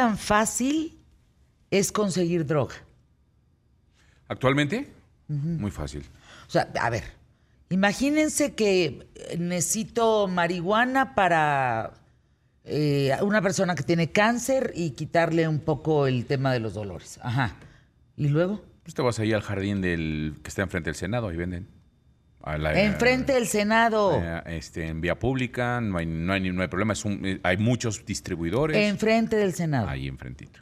tan fácil es conseguir droga? ¿Actualmente? Muy fácil. O sea, a ver, imagínense que necesito marihuana para eh, una persona que tiene cáncer y quitarle un poco el tema de los dolores. Ajá. ¿Y luego? Pues te vas ahí al jardín del que está enfrente del Senado y venden. La- Enfrente del Senado. eh, este, en vía pública, no hay, no hay, no hay problema. es un- eh, hay muchos distribuidores. Enfrente del Senado. Ahí enfrentito.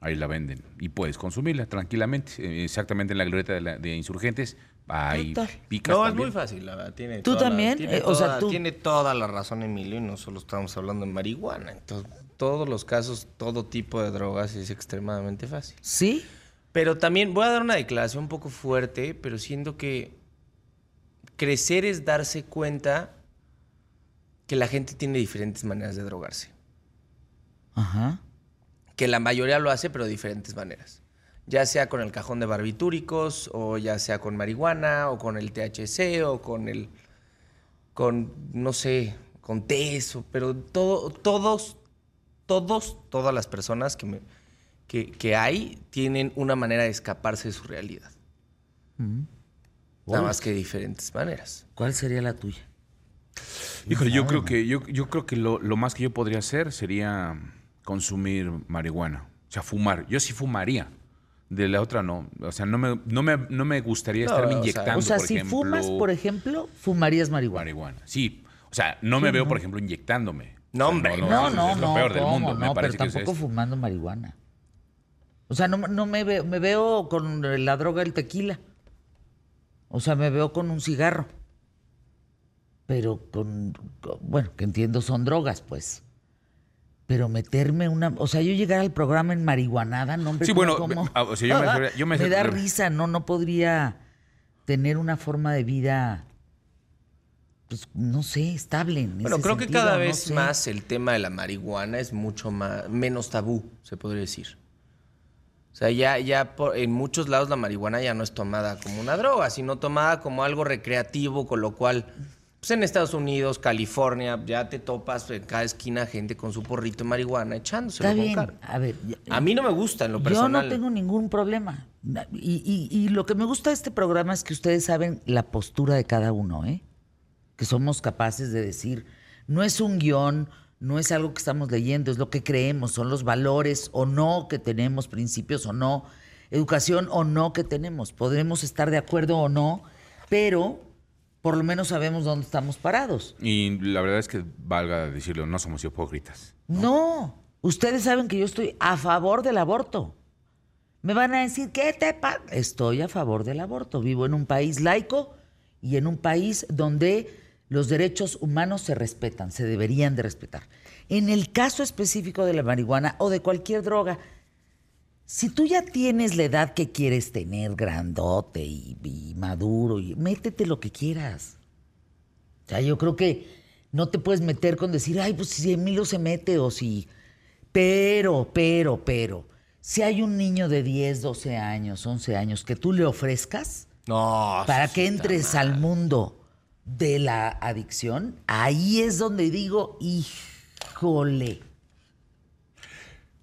Ahí la venden. Y puedes consumirla tranquilamente. eh, Exactamente en la glorieta de, la- de insurgentes. Ahí picas No, es muy fácil, la verdad. Tiene ¿Tú toda la- también? tiene Eh, o sea, toda- tú- Tiene toda la razón, Emilio, y no solo estamos hablando de marihuana. Entonces, todos los casos, todo tipo de drogas es extremadamente fácil. ¿Sí? Pero también voy a dar una declaración un poco fuerte, pero siento que crecer es darse cuenta que la gente tiene diferentes maneras de drogarse. Ajá. Que la mayoría lo hace, pero de diferentes maneras. Ya sea con el cajón de barbitúricos, o ya sea con marihuana, o con el THC, o con el. con, no sé, con teso, pero todo, todos, todos, todas las personas que, me, que, que hay tienen una manera de escaparse de su realidad. Nada más que de diferentes maneras. ¿Cuál sería la tuya? Híjole, yo creo que, yo, yo creo que lo, lo más que yo podría hacer sería consumir marihuana. O sea, fumar. Yo sí fumaría. De la otra no. O sea, no me, no me, no me gustaría No, estarme inyectando, O sea, por si ejemplo, fumas, por ejemplo, fumarías marihuana. marihuana. Sí. O sea, no me veo, por ejemplo, inyectándome. No, O sea, hombre, No, eso no, es no. lo peor del mundo. me no, pero parece que es tampoco fumando marihuana. O sea, no, no me veo, me veo con la droga del tequila. O sea, me veo con un cigarro. Pero con, con- bueno, que entiendo son drogas, pues. Pero meterme una, o sea, yo llegar al programa en marihuanada, no hombre, Sí, ¿cómo- bueno, cómo? ah, o sea, yo me refería- yo me- da risa, no, no podría tener una forma de vida, pues, no sé, estable. en Bueno, ese creo que cada no vez sé. más el tema de la marihuana es mucho más, menos tabú, se podría decir. O sea, ya, ya por- en muchos lados la marihuana ya no es tomada como una droga, sino tomada como algo recreativo, con lo cual, pues en Estados Unidos, California, ya te topas en cada esquina gente con su porrito de marihuana echándoselo Está con bien, a ver. A mí no me gusta en lo Yo personal. no tengo ningún problema. Y, y- y lo que me gusta de este programa es que ustedes saben la postura de cada uno, ¿eh? Que somos capaces de decir, no es un guion, no es algo que estamos leyendo, es lo que creemos, son los valores o no que tenemos, principios o no, educación o no que tenemos. Podremos estar de acuerdo o no, pero por lo menos sabemos dónde estamos parados. Y la verdad es que, valga decirlo, no somos hipócritas. No, ustedes saben que yo estoy a favor del aborto. Me van a decir, ¿qué te pasa? Estoy a favor del aborto. Vivo en un país laico y en un país donde los derechos humanos se respetan, se deberían de respetar. En el caso específico de la marihuana o de cualquier droga, si tú ya tienes la edad que quieres tener, grandote y, y maduro, y métete lo que quieras. O sea, yo creo que no te puedes meter con decir, ay, pues si Emilio se mete o si... Pero, pero, pero, si hay un niño de 10, 12 años, 11 años que tú le ofrezcas No, para que entres mal. al mundo de la adicción, ahí es donde digo, híjole.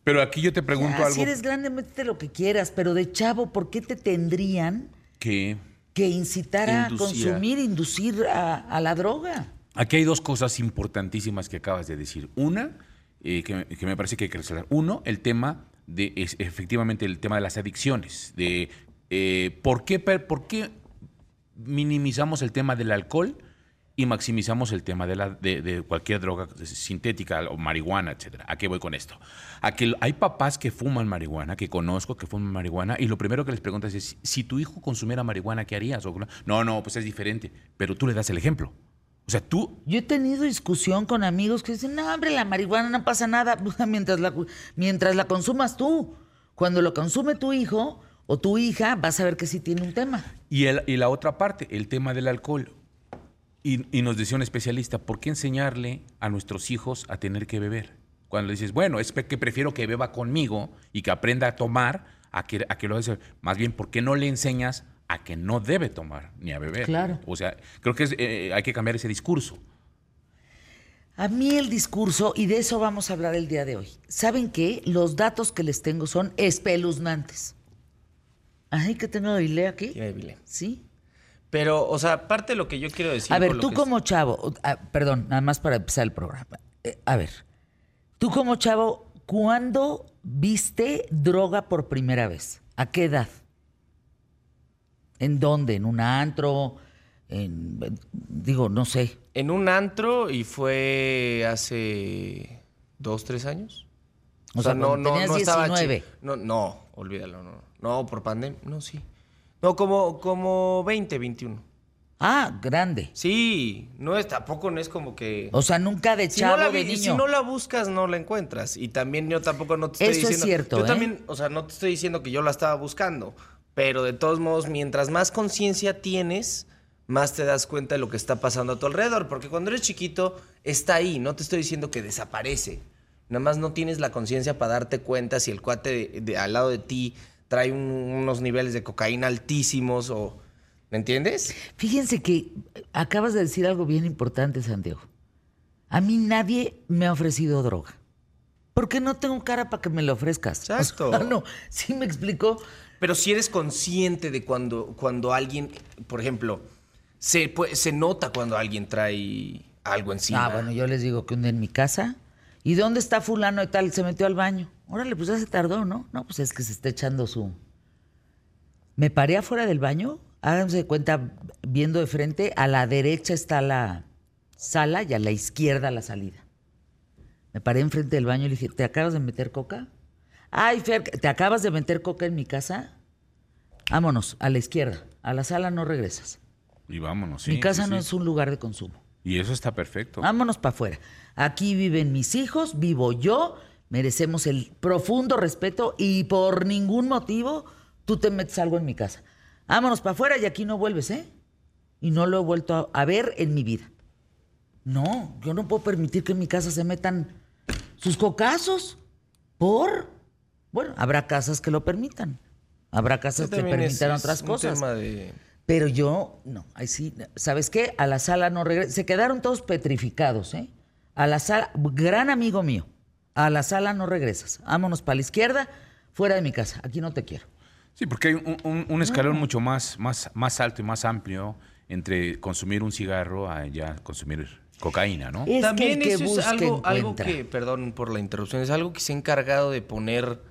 Pero aquí yo te pregunto Ya, algo Si eres grande, métete lo que quieras, pero de chavo, ¿por qué te tendrían que... que incitar a consumir, inducir a, a la droga? Aquí hay dos cosas importantísimas que acabas de decir. Una, eh, que, que me parece que hay que resaltar. Uno, el tema de, es, efectivamente, el tema de las adicciones. De eh, ¿por, qué, por qué minimizamos el tema del alcohol y maximizamos el tema de, la, de, cualquier droga sintética o marihuana, etcétera? ¿A qué voy con esto? A que hay papás que fuman marihuana, que conozco que fuman marihuana, y lo primero que les preguntas es, si tu hijo consumiera marihuana, ¿qué harías? O, no, no, pues es diferente, pero tú le das el ejemplo. O sea, tú Yo he tenido discusión con amigos que dicen, no, hombre, la marihuana no pasa nada mientras la, mientras la consumas tú. Cuando lo consume tu hijo o tu hija, vas a ver que sí tiene un tema. Y, el- y la otra parte, el tema del alcohol. Y, y nos decía un especialista, ¿por qué enseñarle a nuestros hijos a tener que beber? Cuando le dices, bueno, es que prefiero que beba conmigo y que aprenda a tomar, a que, a que lo haga. Más bien, ¿por qué no le enseñas a que no debe tomar ni a beber? Claro. O sea, creo que es, eh, hay que cambiar ese discurso. A mí el discurso, y de eso vamos a hablar el día de hoy. ¿Saben qué? Los datos que les tengo son espeluznantes. Ay, que tengo Biblia aquí. Tiene Biblia. Sí. Pero, o sea, parte de lo que yo quiero decir. A ver, tú como chavo, ah, perdón, nada más para empezar el programa. Eh, a ver, tú como chavo, ¿cuándo viste droga por primera vez? ¿A qué edad? ¿En dónde? ¿En un antro? En, digo, no sé. En un antro y fue hace dos, tres años. O sea, cuando tenías estaba chi- 19. No, no, olvídalo, no. No, por pandemia, no, sí. No, como, como 20, 21. Ah, grande. Sí, no es, tampoco no es como que... O sea, nunca de Si no, chavo, la, de niño. si no la buscas, no la encuentras. Y también yo tampoco no te estoy Eso es diciendo... cierto, Yo ¿eh? también, o sea, no te estoy diciendo que yo la estaba buscando. Pero de todos modos, mientras más conciencia tienes, más te das cuenta de lo que está pasando a tu alrededor. Porque cuando eres chiquito, está ahí. No te estoy diciendo que desaparece. Nada más no tienes la conciencia para darte cuenta si el cuate de- de- al lado de ti trae un- unos niveles de cocaína altísimos o... ¿Me entiendes? Fíjense que acabas de decir algo bien importante, Santiago. A mí nadie me ha ofrecido droga. Porque no tengo cara para que me lo ofrezcas. O sea, Exacto. no, sí me explicó. Pero si eres consciente de cuando, cuando alguien, por ejemplo, se, pue- se nota cuando alguien trae algo encima. Ah, bueno, yo les digo que un en mi casa. ¿Y dónde está fulano y tal? Se metió al baño. Órale, pues ya se tardó, ¿no? No, pues es que se está echando su... Me paré afuera del baño, háganse de cuenta, viendo de frente, a la derecha está la sala y a la izquierda la salida. Me paré enfrente del baño y le dije, ¿te acabas de meter coca? Ay, Fer, ¿te acabas de meter coca en mi casa? Vámonos, a la izquierda. A la sala no regresas. Y vámonos, sí. mi casa sí, no sí. es un lugar de consumo. Y eso está perfecto. Vámonos para afuera. Aquí viven mis hijos, vivo yo, merecemos el profundo respeto y por ningún motivo tú te metes algo en mi casa. Vámonos para afuera y aquí no vuelves, ¿eh? Y no lo he vuelto a, a ver en mi vida. No, yo no puedo permitir que en mi casa se metan sus cocazos. ¿Por? Bueno, habrá casas que lo permitan. Habrá casas que es- permitan es otras un cosas. tema de- Pero yo, no, ahí sí, ¿sabes qué? A la sala no regreso. Se quedaron todos petrificados, ¿eh? A la sala, gran amigo mío, a la sala no regresas. Vámonos para la izquierda, fuera de mi casa. Aquí no te quiero. Sí, porque hay un, un- un escalón mucho más, más, más alto y más amplio entre consumir un cigarro a ya consumir cocaína, ¿no? Es También que que eso es algo, algo que, perdón por la interrupción, es algo que se ha encargado de poner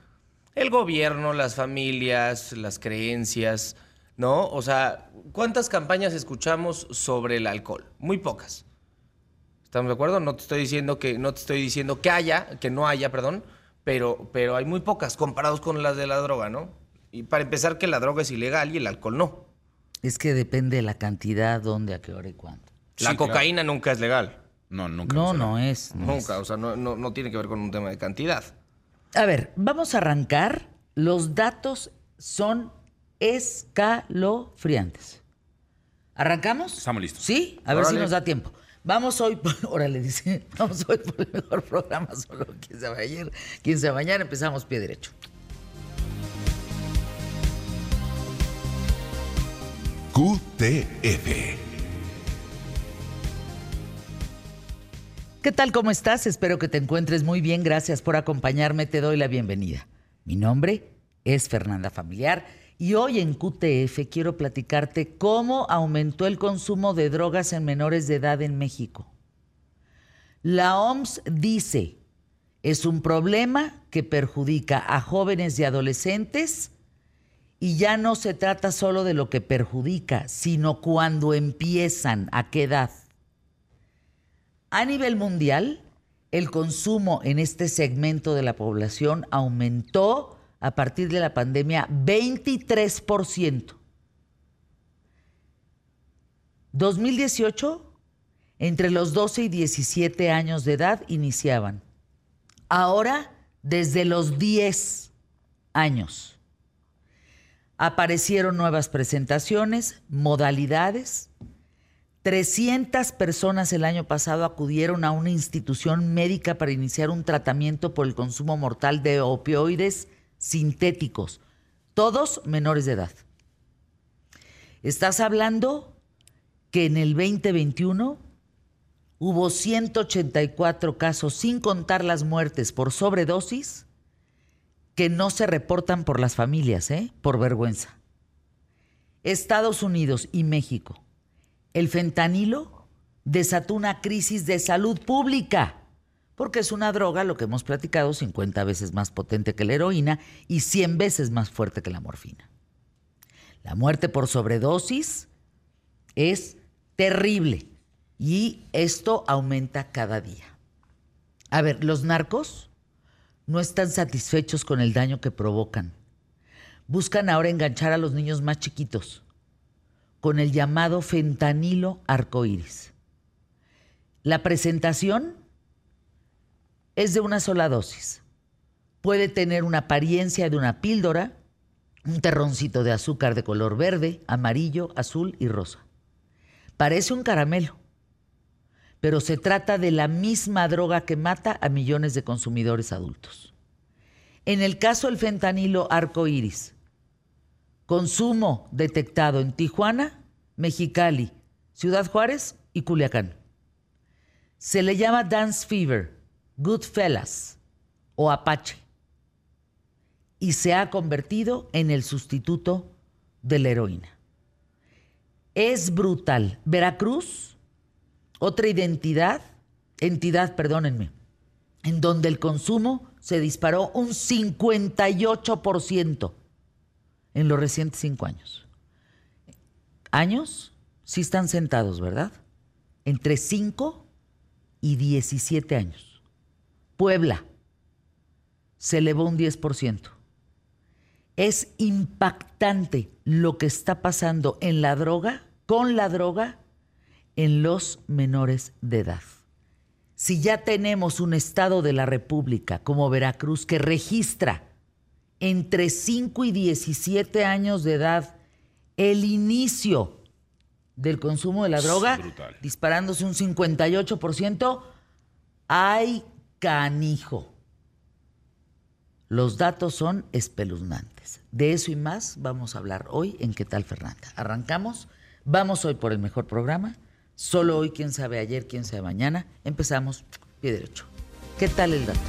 el gobierno, las familias, las creencias, ¿no? O sea, ¿cuántas campañas escuchamos sobre el alcohol? Muy pocas. ¿Estamos de acuerdo? No te estoy diciendo que, no te estoy diciendo que haya, que no haya, perdón, pero, pero hay muy pocas comparados con las de la droga, ¿no? Y para empezar que la droga es ilegal y el alcohol no. Es que depende de la cantidad, dónde, a qué hora y cuándo. La Sí, claro. cocaína nunca es legal. No, nunca. No, no es. no es. Nunca, o sea, no, no, no tiene que ver con un tema de cantidad. A ver, vamos a arrancar. Los datos son escalofriantes. ¿Arrancamos? Estamos listos. Sí, a ver si nos da tiempo. Vamos hoy, por, órale, dice, vamos hoy por el mejor programa, solo quién se va ayer, quién se va mañana, empezamos pie derecho. QTF. ¿Qué tal? ¿Cómo estás? Espero que te encuentres muy bien. Gracias por acompañarme. Te doy la bienvenida. Mi nombre es Fernanda Familiar y hoy en QTF quiero platicarte cómo aumentó el consumo de drogas en menores de edad en México. La OMS dice, es un problema que perjudica a jóvenes y adolescentes y ya no se trata solo de lo que perjudica, sino cuando empiezan, a qué edad. A nivel mundial, el consumo en este segmento de la población aumentó a partir de la pandemia 23%. 2018, entre los 12 y 17 años de edad iniciaban. Ahora, desde los 10 años. Aparecieron nuevas presentaciones, modalidades, 300 personas el año pasado acudieron a una institución médica para iniciar un tratamiento por el consumo mortal de opioides sintéticos, todos menores de edad. Estás hablando que en el 2021 hubo 184 casos, sin contar las muertes por sobredosis, que no se reportan por las familias, ¿eh? por vergüenza. Estados Unidos y México. El fentanilo desató una crisis de salud pública, porque es una droga, lo que hemos platicado, 50 veces más potente que la heroína y 100 veces más fuerte que la morfina. La muerte por sobredosis es terrible y esto aumenta cada día. A ver, los narcos no están satisfechos con el daño que provocan. Buscan ahora enganchar a los niños más chiquitos con el llamado fentanilo arcoíris. La presentación es de una sola dosis. Puede tener una apariencia de una píldora, un terroncito de azúcar de color verde, amarillo, azul y rosa. Parece un caramelo, pero se trata de la misma droga que mata a millones de consumidores adultos. En el caso del fentanilo arcoíris, consumo detectado en Tijuana, Mexicali, Ciudad Juárez y Culiacán. Se le llama Dance Fever, Goodfellas o Apache y se ha convertido en el sustituto de la heroína. Es brutal. Veracruz otra identidad, entidad, perdónenme, en donde el consumo se disparó un 58% en los recientes cinco años. Años, sí están sentados, ¿verdad? Entre 5 y 17 años. Puebla se elevó un 10%. Es impactante lo que está pasando en la droga, con la droga en los menores de edad. Si ya tenemos un Estado de la República como Veracruz que registra entre 5 y 17 años de edad el inicio del consumo de la droga, disparándose un 58%, hay canijo. Los datos son espeluznantes. De eso y más vamos a hablar hoy en ¿Qué tal Fernanda? Arrancamos, vamos hoy por el mejor programa Solo hoy, quién sabe ayer, quién sabe mañana. Empezamos pie derecho. ¿Qué tal el dato?